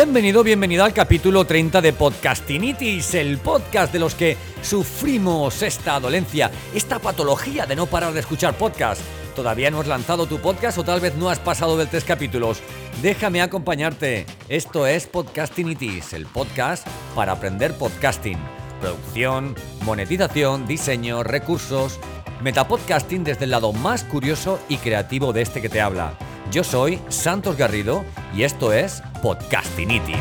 Bienvenido, bienvenida al capítulo 30 de Podcastinitis, el podcast de los que sufrimos esta dolencia, esta patología de no parar de escuchar podcast. ¿Todavía no has lanzado tu podcast o tal vez no has pasado de tres capítulos? Déjame acompañarte. Esto es Podcastinitis, el podcast para aprender podcasting. Producción, monetización, diseño, recursos. Metapodcasting desde el lado más curioso y creativo de este que te habla. Yo soy Santos Garrido y esto es Podcastinitis.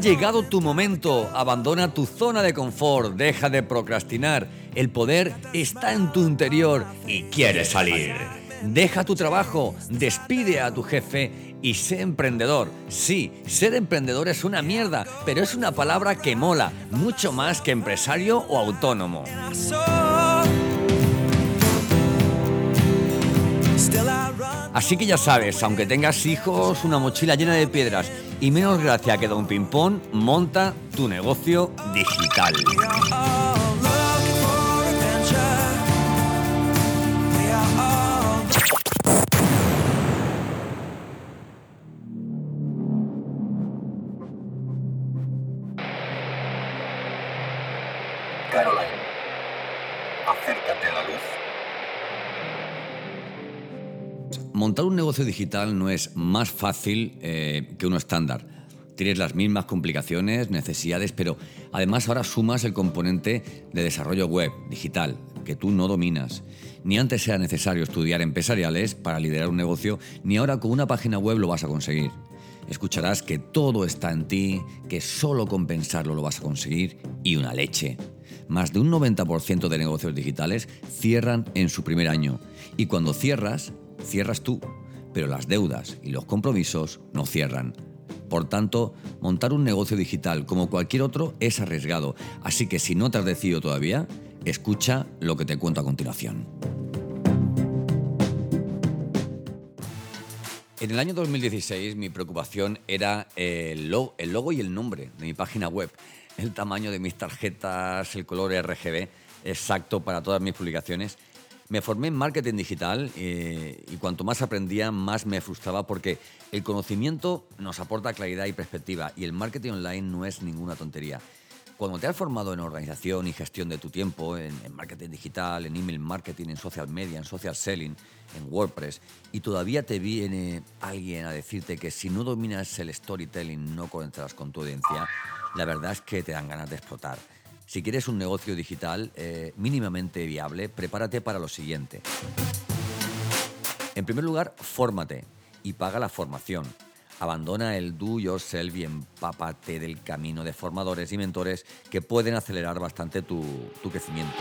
Llegado tu momento, abandona tu zona de confort, deja de procrastinar, el poder está en tu interior y quieres salir. Deja tu trabajo, despide a tu jefe y sé emprendedor. Sí, ser emprendedor es una mierda, pero es una palabra que mola, mucho más que empresario o autónomo. Así que ya sabes, aunque tengas hijos, una mochila llena de piedras y menos gracia que Don Pimpón, monta tu negocio digital. Montar un negocio digital no es más fácil eh, que uno estándar. Tienes las mismas complicaciones, necesidades, pero además ahora sumas el componente de desarrollo web, digital, que tú no dominas. Ni antes era necesario estudiar empresariales para liderar un negocio, ni ahora con una página web lo vas a conseguir. Escucharás que todo está en ti, que solo con pensarlo lo vas a conseguir y una leche. Más de un 90% de negocios digitales cierran en su primer año. Y cuando cierras, cierras tú, pero las deudas y los compromisos no cierran. Por tanto, montar un negocio digital como cualquier otro es arriesgado, así que si no te has decidido todavía, escucha lo que te cuento a continuación. En el año 2016 mi preocupación era el logo, el logo y el nombre de mi página web, el tamaño de mis tarjetas, el color RGB exacto para todas mis publicaciones me formé en marketing digital eh, y cuanto más aprendía, más me frustraba porque el conocimiento nos aporta claridad y perspectiva y el marketing online no es ninguna tontería. Cuando te has formado en organización y gestión de tu tiempo, en, marketing digital, en email marketing, en social media, en social selling, en WordPress, y todavía te viene alguien a decirte que si no dominas el storytelling no conectarás con tu audiencia, la verdad es que te dan ganas de explotar. Si quieres un negocio digital eh, mínimamente viable, prepárate para lo siguiente. En primer lugar, fórmate y paga la formación. Abandona el do yourself y empápate del camino de formadores y mentores que pueden acelerar bastante tu, tu crecimiento.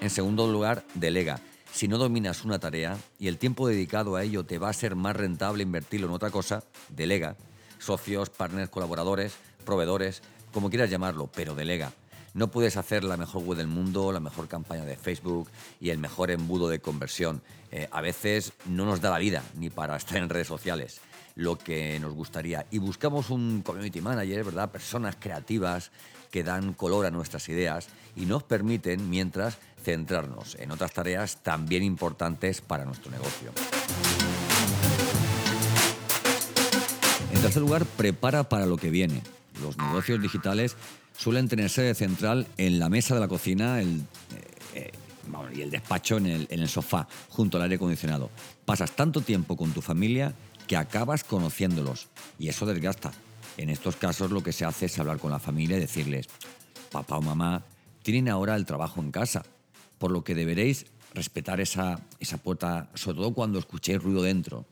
En segundo lugar, delega. Si no dominas una tarea y el tiempo dedicado a ello te va a ser más rentable invertirlo en otra cosa, delega. Socios, partners, colaboradores, proveedores, como quieras llamarlo, pero delega. No puedes hacer la mejor web del mundo, la mejor campaña de Facebook y el mejor embudo de conversión. Eh, a veces no nos da la vida ni para estar en redes sociales lo que nos gustaría. Y buscamos un community manager, ¿verdad? Personas creativas que dan color a nuestras ideas y nos permiten, mientras, centrarnos en otras tareas también importantes para nuestro negocio. En tercer lugar, prepara para lo que viene. Los negocios digitales suelen tener sede central en la mesa de la cocina el, eh, y el despacho en el, en el sofá, junto al aire acondicionado. Pasas tanto tiempo con tu familia que acabas conociéndolos y eso desgasta. En estos casos lo que se hace es hablar con la familia y decirles, papá o mamá tienen ahora el trabajo en casa, por lo que deberéis respetar esa, esa puerta, sobre todo cuando escuchéis ruido dentro.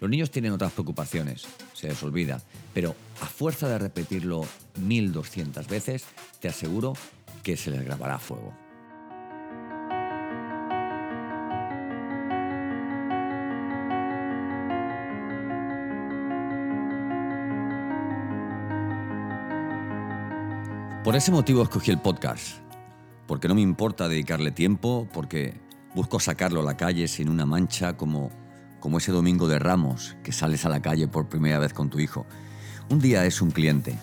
Los niños tienen otras preocupaciones, se les olvida, pero a fuerza de repetirlo 1200 veces, te aseguro que se les grabará a fuego. Por ese motivo escogí el podcast, porque no me importa dedicarle tiempo, porque busco sacarlo a la calle sin una mancha como, como ese domingo de Ramos que sales a la calle por primera vez con tu hijo. Un día es un cliente,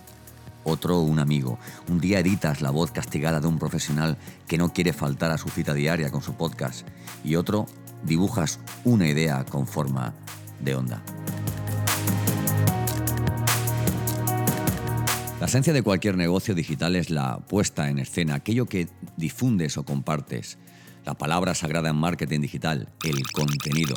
otro un amigo. Un día editas la voz castigada de un profesional que no quiere faltar a su cita diaria con su podcast y otro dibujas una idea con forma de onda. La esencia de cualquier negocio digital es la puesta en escena, aquello que difundes o compartes. La palabra sagrada en marketing digital, el contenido.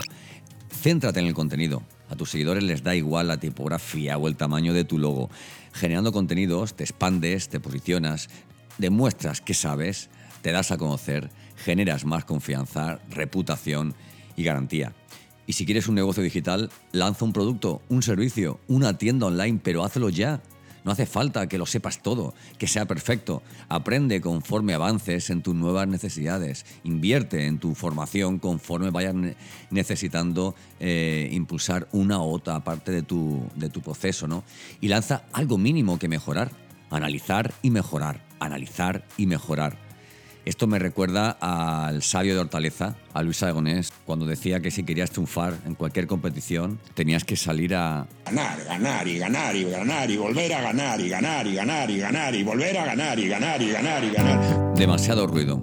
Céntrate en el contenido. A tus seguidores les da igual la tipografía o el tamaño de tu logo. Generando contenidos te expandes, te posicionas, demuestras que sabes, te das a conocer, generas más confianza, reputación y garantía. Y si quieres un negocio digital, lanza un producto, un servicio, una tienda online, pero hazlo ya. No hace falta que lo sepas todo, que sea perfecto. Aprende conforme avances en tus nuevas necesidades. Invierte en tu formación conforme vayas necesitando eh, impulsar una u otra parte de tu, de tu proceso. ¿no? Y lanza algo mínimo que mejorar. Analizar y mejorar. Analizar y mejorar esto me recuerda al sabio de Hortaleza, a Luis Aragonés, cuando decía que si querías triunfar en cualquier competición tenías que salir a... Ganar, ganar y ganar y ganar y volver a ganar y ganar y ganar y ganar y volver a ganar y ganar y ganar y ganar. Demasiado ruido.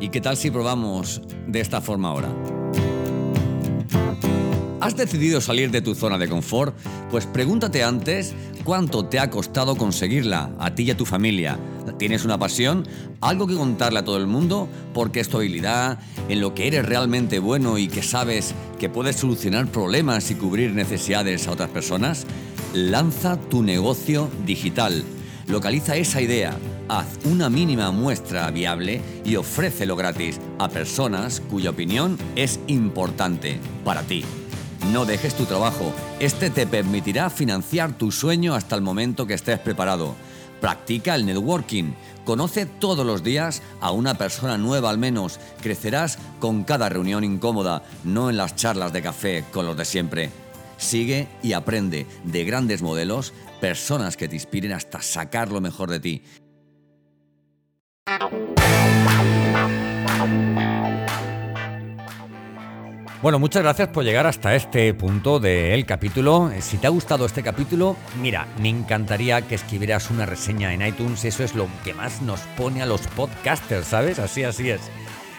¿Y qué tal si probamos de esta forma ahora? ¿Has decidido salir de tu zona de confort? Pues pregúntate antes cuánto te ha costado conseguirla, a ti y a tu familia. ¿Tienes una pasión? ¿Algo que contarle a todo el mundo? Porque es tu habilidad, en lo que eres realmente bueno y que sabes que puedes solucionar problemas y cubrir necesidades a otras personas? Lanza tu negocio digital. Localiza esa idea, haz una mínima muestra viable y ofrécelo gratis a personas cuya opinión es importante para ti. No dejes tu trabajo. Este te permitirá financiar tu sueño hasta el momento que estés preparado. Practica el networking. Conoce todos los días a una persona nueva al menos. Crecerás con cada reunión incómoda, no en las charlas de café con los de siempre. Sigue y aprende de grandes modelos, personas que te inspiren hasta sacar lo mejor de ti. Bueno, muchas gracias por llegar hasta este punto del capítulo. Si te ha gustado este capítulo, mira, me encantaría que escribieras una reseña en iTunes. Eso es lo que más nos pone a los podcasters, ¿sabes? Así, así es.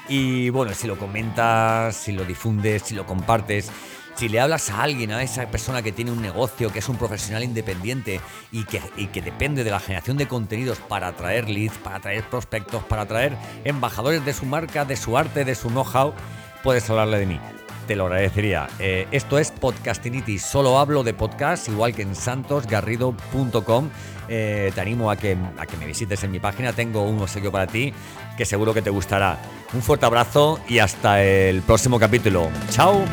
Y bueno, si lo comentas, si lo difundes, si lo compartes, si le hablas a alguien, a esa persona que tiene un negocio, que es un profesional independiente y que, y que depende de la generación de contenidos para atraer leads, para atraer prospectos, para atraer embajadores de su marca, de su arte, de su know-how, puedes hablarle de mí te lo agradecería. Eh, esto es Podcastinitis, solo hablo de podcast, igual que en santosgarrido.com. Eh, te animo a que, a que me visites en mi página, tengo un obsequio para ti que seguro que te gustará. Un fuerte abrazo y hasta el próximo capítulo. ¡Chao!